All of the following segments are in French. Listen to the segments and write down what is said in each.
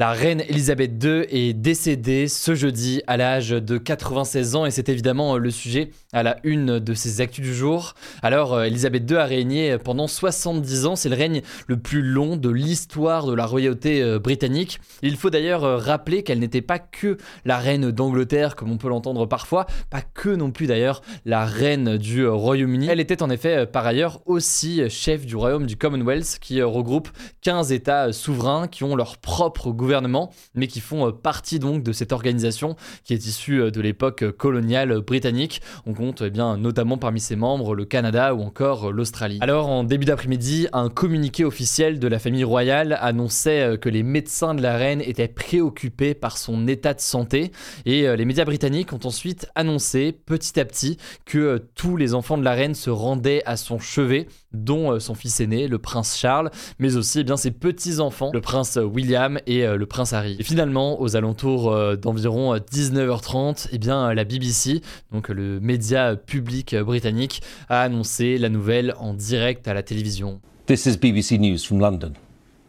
La reine Elisabeth II est décédée ce jeudi à l'âge de 96 ans et c'est évidemment le sujet à la une de ses actus du jour. Alors euh, Elisabeth II a régné pendant 70 ans, c'est le règne le plus long de l'histoire de la royauté euh, britannique. Il faut d'ailleurs euh, rappeler qu'elle n'était pas que la reine d'Angleterre comme on peut l'entendre parfois, pas que non plus d'ailleurs la reine du Royaume-Uni. Elle était en effet par ailleurs aussi chef du royaume du Commonwealth qui regroupe 15 États souverains qui ont leur propre gouvernement mais qui font euh, partie donc de cette organisation qui est issue euh, de l'époque coloniale britannique. On compte eh bien notamment parmi ses membres le Canada ou encore euh, l'Australie. Alors en début d'après-midi, un communiqué officiel de la famille royale annonçait que les médecins de la reine étaient préoccupés par son état de santé et les médias britanniques ont ensuite annoncé petit à petit que tous les enfants de la reine se rendaient à son chevet, dont son fils aîné, le prince Charles, mais aussi eh bien ses petits-enfants, le prince William et le prince Harry. Et finalement, aux alentours euh, d'environ 19h30, eh bien, la BBC, donc le média public britannique, a annoncé la nouvelle en direct à la télévision. This is BBC News from London.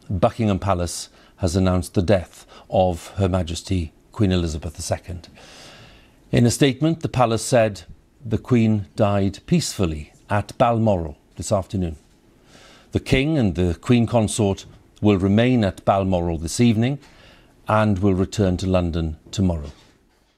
Buckingham Palace has announced the death of Her Majesty Queen Elizabeth II. In a statement, the palace said the Queen died peacefully at Balmoral this afternoon. The King and the Queen Consort will remain at Balmoral this evening and will return to London tomorrow.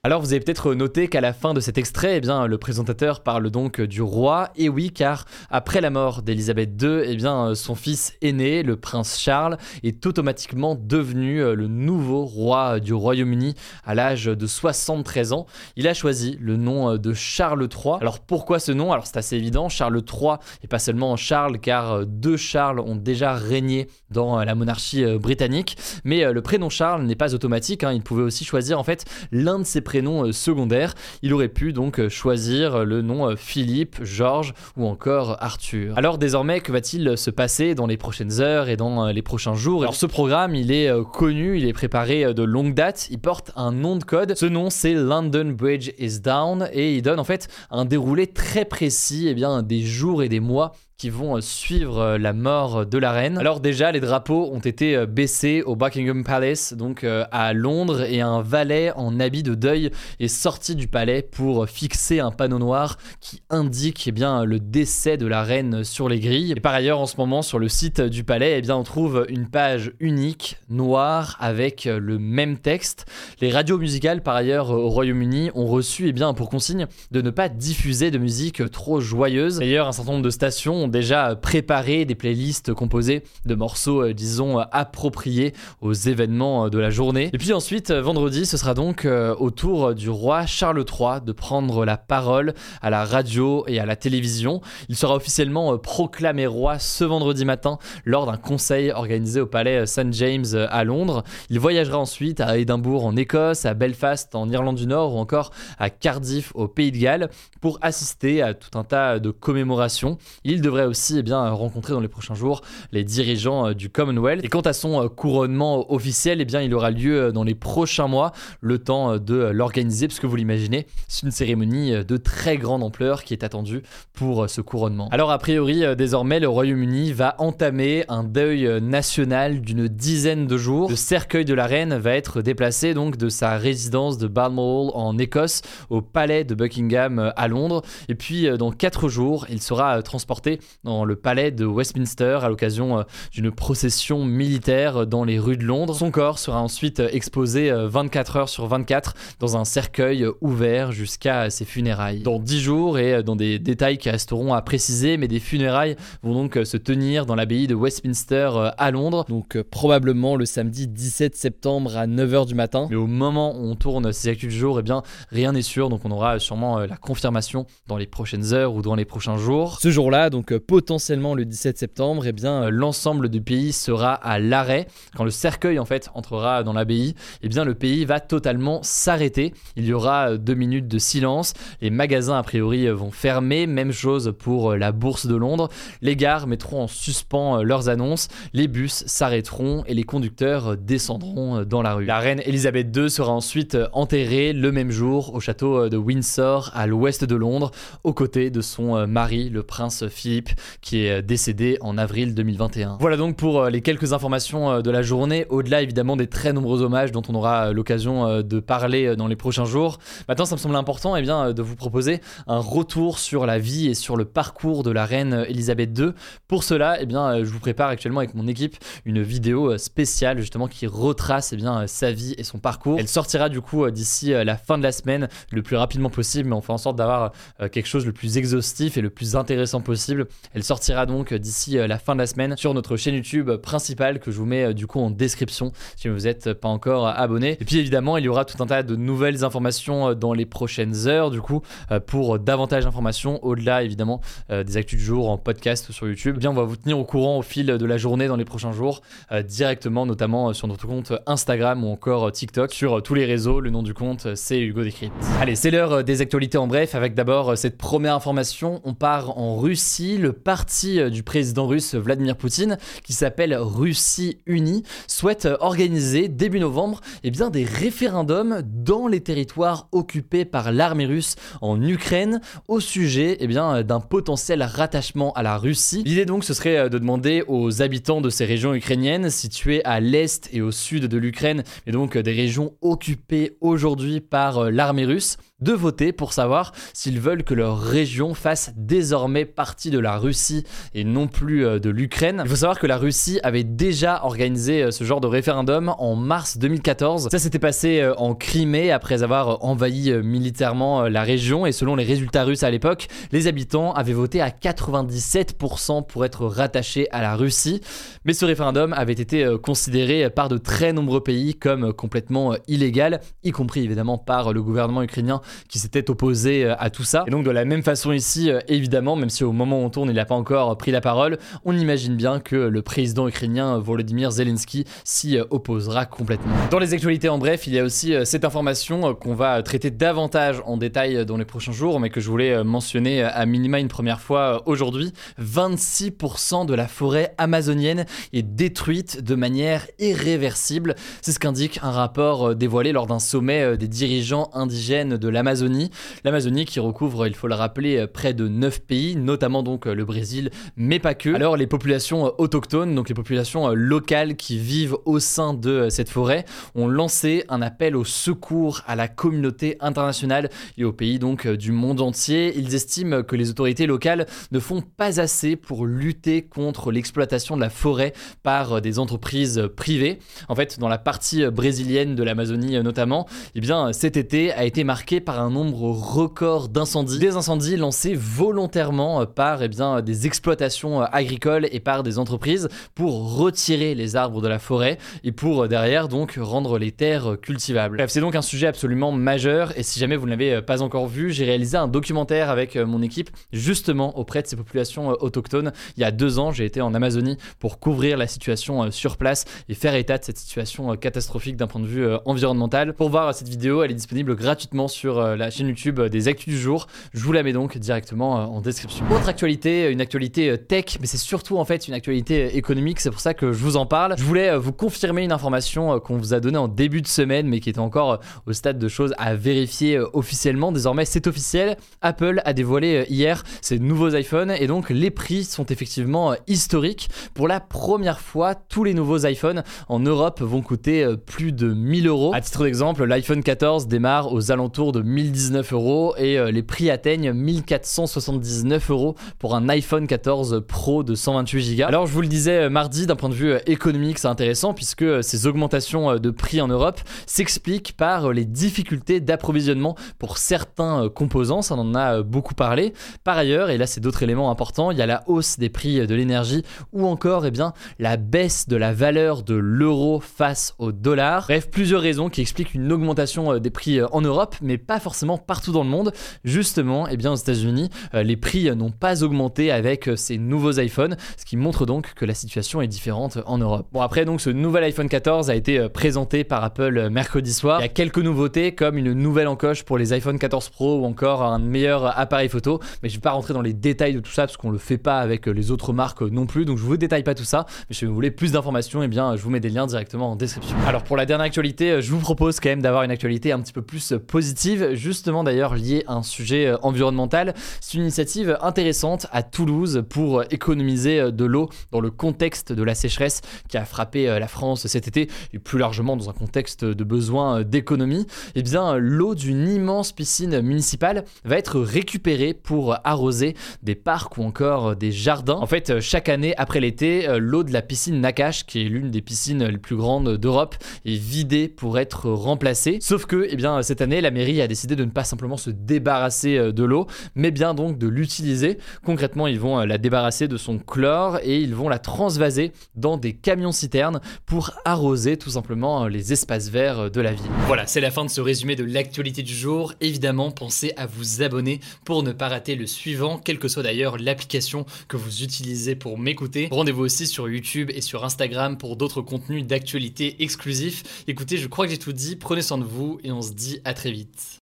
Alors vous avez peut-être noté qu'à la fin de cet extrait, eh bien, le présentateur parle donc du roi. Et oui, car après la mort d'Élisabeth II, eh bien, son fils aîné, le prince Charles, est automatiquement devenu euh, le nouveau roi du Royaume-Uni à l'âge de 73 ans. Il a choisi le nom euh, de Charles III. Alors pourquoi ce nom? Alors c'est assez évident, Charles III et pas seulement Charles, car euh, deux Charles ont déjà régné dans la monarchie britannique. Mais le prénom Charles n'est pas automatique. Hein. Il pouvait aussi choisir en fait l'un de ses euh, secondaire. Il aurait pu donc euh, choisir euh, le nom Philippe, Georges ou encore Arthur. Alors désormais, que va-t-il se passer dans les prochaines heures et dans les prochains jours? Alors ce programme, il est connu, il est préparé de longue date, il porte un nom de code. Ce nom, c'est London Bridge is Down et il donne en fait un déroulé très précis eh bien, des jours et des mois qui vont euh, suivre euh, la mort de la reine. Alors déjà, les drapeaux ont été euh, baissés au Buckingham Palace, donc à Londres, et un valet en habit de deuil est sorti du palais pour fixer un panneau noir qui indique eh bien, le décès de la reine sur les grilles. Et par ailleurs, en ce moment, sur le site du palais, eh bien, on trouve une page unique, noire, avec le même texte. Les radios musicales, par ailleurs, au Royaume-Uni, ont reçu eh bien, pour consigne de ne pas diffuser de musique trop joyeuse. D'ailleurs, un certain nombre de stations déjà préparé des playlists composées de morceaux, euh, disons, appropriés aux événements euh, de la journée. Et puis ensuite, euh, vendredi, ce sera donc au tour du roi Charles III de prendre la parole à la radio et à la télévision. Il sera officiellement proclamé roi ce vendredi matin lors d'un conseil organisé au palais St James à Londres. Il voyagera ensuite à Édimbourg en Écosse, à Belfast en Irlande du Nord ou encore à Cardiff au Pays de Galles pour assister à tout un tas de commémorations. Il devrait aussi eh bien, rencontrer dans les prochains jours les dirigeants euh, du Commonwealth. Et quant à son euh, couronnement officiel, eh bien, il aura lieu euh, dans les prochains mois, le temps de l'organiser, puisque vous l'imaginez, c'est une cérémonie de très grande ampleur qui est attendue pour ce couronnement. Alors a priori, désormais, le Royaume-Uni va entamer un deuil national d'une dizaine de jours. Le cercueil de la reine va être déplacé donc de sa résidence de Balmoral en Écosse au palais de Buckingham à Londres. Et puis dans quatre jours, il sera transporté dans le palais de Westminster à l'occasion d'une procession militaire dans les rues de Londres. Son corps sera ensuite exposé 24 heures sur 24 dans un cercueil ouvert jusqu'à ses funérailles. Dans 10 jours et dans des détails qui resteront à préciser, mais des funérailles vont donc se tenir dans l'abbaye de Westminster à Londres, donc probablement le samedi 17 septembre à 9h du matin. Mais au moment où on tourne ces actus du jour, eh bien rien n'est sûr, donc on aura sûrement la confirmation dans les prochaines heures ou dans les prochains jours. Ce jour-là, donc potentiellement le 17 septembre, eh bien l'ensemble du pays sera à l'arrêt. Quand le cercueil en fait entrera dans l'abbaye, eh bien le pays va totalement s'arrêter. Il y aura deux minutes de silence. Les magasins a priori vont fermer. Même chose pour la bourse de Londres. Les gares mettront en suspens leurs annonces. Les bus s'arrêteront et les conducteurs descendront dans la rue. La reine Elisabeth II sera ensuite enterrée le même jour au château de Windsor à l'ouest de Londres, aux côtés de son mari, le prince Philippe, qui est décédé en avril 2021. Voilà donc pour les quelques informations de la journée, au-delà évidemment des très nombreux hommages dont on aura l'occasion de parler dans les prochains jours. Maintenant, ça me semble important eh bien, de vous proposer un retour sur la vie et sur le parcours de la reine Elisabeth II. Pour cela, eh bien, je vous prépare actuellement avec mon équipe une vidéo spéciale justement qui retrace eh bien, sa vie et son parcours. Elle sortira du coup d'ici la fin de la semaine le plus rapidement possible, mais on fait en sorte d'avoir quelque chose le plus exhaustif et le plus intéressant possible. Elle sortira donc d'ici la fin de la semaine sur notre chaîne YouTube principale que je vous mets du coup en description si vous n'êtes pas encore abonné. Et puis évidemment, il y aura tout un tas de nouvelles informations dans les prochaines heures du coup pour davantage d'informations au-delà évidemment des actus du jour en podcast sur YouTube. Eh bien, on va vous tenir au courant au fil de la journée dans les prochains jours directement notamment sur notre compte Instagram ou encore TikTok sur tous les réseaux. Le nom du compte c'est Hugo Décrypte. Allez, c'est l'heure des actualités en bref avec d'abord cette première information. On part en Russie. Le parti du président russe Vladimir Poutine qui s'appelle Russie Unie souhaite organiser début novembre eh bien, des référendums dans les territoires occupés par l'armée russe en Ukraine au sujet eh bien, d'un potentiel rattachement à la Russie. L'idée donc ce serait de demander aux habitants de ces régions ukrainiennes situées à l'est et au sud de l'Ukraine, et donc des régions occupées aujourd'hui par l'armée russe, de voter pour savoir s'ils veulent que leur région fasse désormais partie de la Russie et non plus de l'Ukraine. Il faut savoir que la Russie avait déjà organisé ce genre de référendum en mars 2014. Ça s'était passé en Crimée après avoir envahi militairement la région et selon les résultats russes à l'époque, les habitants avaient voté à 97% pour être rattachés à la Russie. Mais ce référendum avait été considéré par de très nombreux pays comme complètement illégal, y compris évidemment par le gouvernement ukrainien qui s'était opposé à tout ça. Et donc de la même façon ici, évidemment, même si au moment où on tourne, il n'a pas encore pris la parole, on imagine bien que le président ukrainien Volodymyr Zelensky s'y opposera complètement. Dans les actualités en bref, il y a aussi cette information qu'on va traiter davantage en détail dans les prochains jours, mais que je voulais mentionner à minima une première fois aujourd'hui. 26% de la forêt amazonienne est détruite de manière irréversible. C'est ce qu'indique un rapport dévoilé lors d'un sommet des dirigeants indigènes de l'Amazonie. L'Amazonie qui recouvre, il faut le rappeler, près de 9 pays, notamment donc le Brésil, mais pas que. Alors les populations autochtones, donc les populations locales qui vivent au sein de cette forêt, ont lancé un appel au secours à la communauté internationale et aux pays donc du monde entier. Ils estiment que les autorités locales ne font pas assez pour lutter contre l'exploitation de la forêt par des entreprises privées. En fait, dans la partie brésilienne de l'Amazonie notamment, eh bien cet été a été marqué par un nombre record d'incendies. Des incendies lancés volontairement par eh bien, des exploitations agricoles et par des entreprises pour retirer les arbres de la forêt et pour derrière donc rendre les terres cultivables. Bref, c'est donc un sujet absolument majeur et si jamais vous ne l'avez pas encore vu, j'ai réalisé un documentaire avec mon équipe justement auprès de ces populations autochtones. Il y a deux ans, j'ai été en Amazonie pour couvrir la situation sur place et faire état de cette situation catastrophique d'un point de vue environnemental. Pour voir cette vidéo, elle est disponible gratuitement sur la chaîne YouTube des Actus du jour. Je vous la mets donc directement en description. Autre actualité, une actualité tech, mais c'est surtout en fait une actualité économique, c'est pour ça que je vous en parle. Je voulais vous confirmer une information qu'on vous a donnée en début de semaine, mais qui était encore au stade de choses à vérifier officiellement. Désormais, c'est officiel. Apple a dévoilé hier ses nouveaux iPhones et donc les prix sont effectivement historiques. Pour la première fois, tous les nouveaux iPhones en Europe vont coûter plus de 1000 euros. À titre d'exemple, l'iPhone 14 démarre aux alentours de 1019 euros et euh, les prix atteignent 1479 euros pour un iPhone 14 Pro de 128 Go. Alors je vous le disais mardi, d'un point de vue économique, c'est intéressant puisque ces augmentations de prix en Europe s'expliquent par les difficultés d'approvisionnement pour certains composants, ça en a beaucoup parlé. Par ailleurs, et là c'est d'autres éléments importants, il y a la hausse des prix de l'énergie ou encore eh bien, la baisse de la valeur de l'euro face au dollar. Bref, plusieurs raisons qui expliquent une augmentation euh, des prix euh, en Europe, mais pas forcément partout dans le monde. Justement, eh bien, aux États-Unis, euh, les prix n'ont pas augmenté avec ces nouveaux iPhones, ce qui montre donc que la situation est différente en Europe. Bon, après, donc, ce nouvel iPhone 14 a été présenté par Apple mercredi soir. Il y a quelques nouveautés comme une nouvelle encoche pour les iPhone 14 Pro ou encore un meilleur appareil photo, mais je vais pas rentrer dans les détails de tout ça parce qu'on le fait pas avec les autres marques non plus, donc je vous détaille pas tout ça. Mais si vous voulez plus d'informations, eh bien, je vous mets des liens directement en description. Alors pour la dernière actualité, je vous propose quand même d'avoir une actualité un petit peu plus positive, justement d'ailleurs liée à un sujet euh, environnemental. C'est une initiative intéressante à Toulouse pour économiser euh, de l'eau dans le contexte de la sécheresse qui a frappé euh, la France cet été et plus largement dans un contexte de besoin d'économie. Eh bien, l'eau d'une immense piscine municipale va être récupérée pour arroser des parcs ou encore des jardins. En fait, chaque année après l'été, l'eau de la piscine Nakash, qui est l'une des piscines les plus grandes d'Europe, est vidée pour être remplacée. Sauf que, eh bien, cette année, la mairie a décidé de ne pas simplement se débarrasser euh, de l'eau, mais bien donc de l'utiliser. Concrètement, ils vont euh, la débarrasser de son chlore et ils vont la transvaser dans des camions-citernes pour arroser tout simplement euh, les espaces verts de la ville. Voilà, c'est la fin de ce résumé de l'actualité du jour. Évidemment, pensez à vous abonner pour ne pas rater le suivant, quelle que soit d'ailleurs l'application que vous utilisez pour m'écouter. Rendez-vous aussi sur YouTube et sur Instagram pour d'autres contenus d'actualité exclusifs. Écoutez, je crois que j'ai tout dit. Prenez soin de vous et on se dit à très vite.